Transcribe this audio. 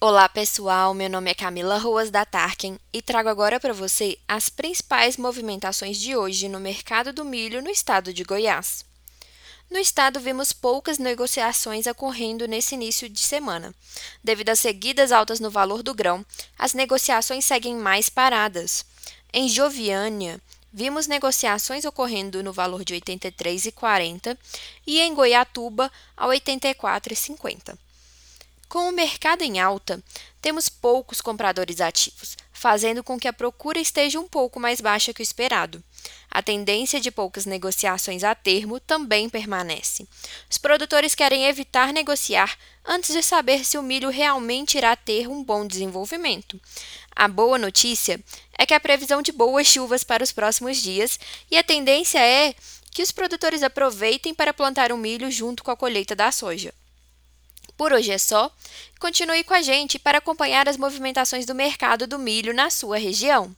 Olá pessoal, meu nome é Camila Ruas da Tarkin e trago agora para você as principais movimentações de hoje no mercado do milho no estado de Goiás. No estado, vimos poucas negociações ocorrendo nesse início de semana. Devido às seguidas altas no valor do grão, as negociações seguem mais paradas. Em Joviânia, vimos negociações ocorrendo no valor de R$ 83,40 e em Goiatuba a R$ 84,50. Com o mercado em alta, temos poucos compradores ativos, fazendo com que a procura esteja um pouco mais baixa que o esperado. A tendência de poucas negociações a termo também permanece. Os produtores querem evitar negociar antes de saber se o milho realmente irá ter um bom desenvolvimento. A boa notícia é que a previsão de boas chuvas para os próximos dias e a tendência é que os produtores aproveitem para plantar o milho junto com a colheita da soja. Por hoje é só. Continue com a gente para acompanhar as movimentações do mercado do milho na sua região.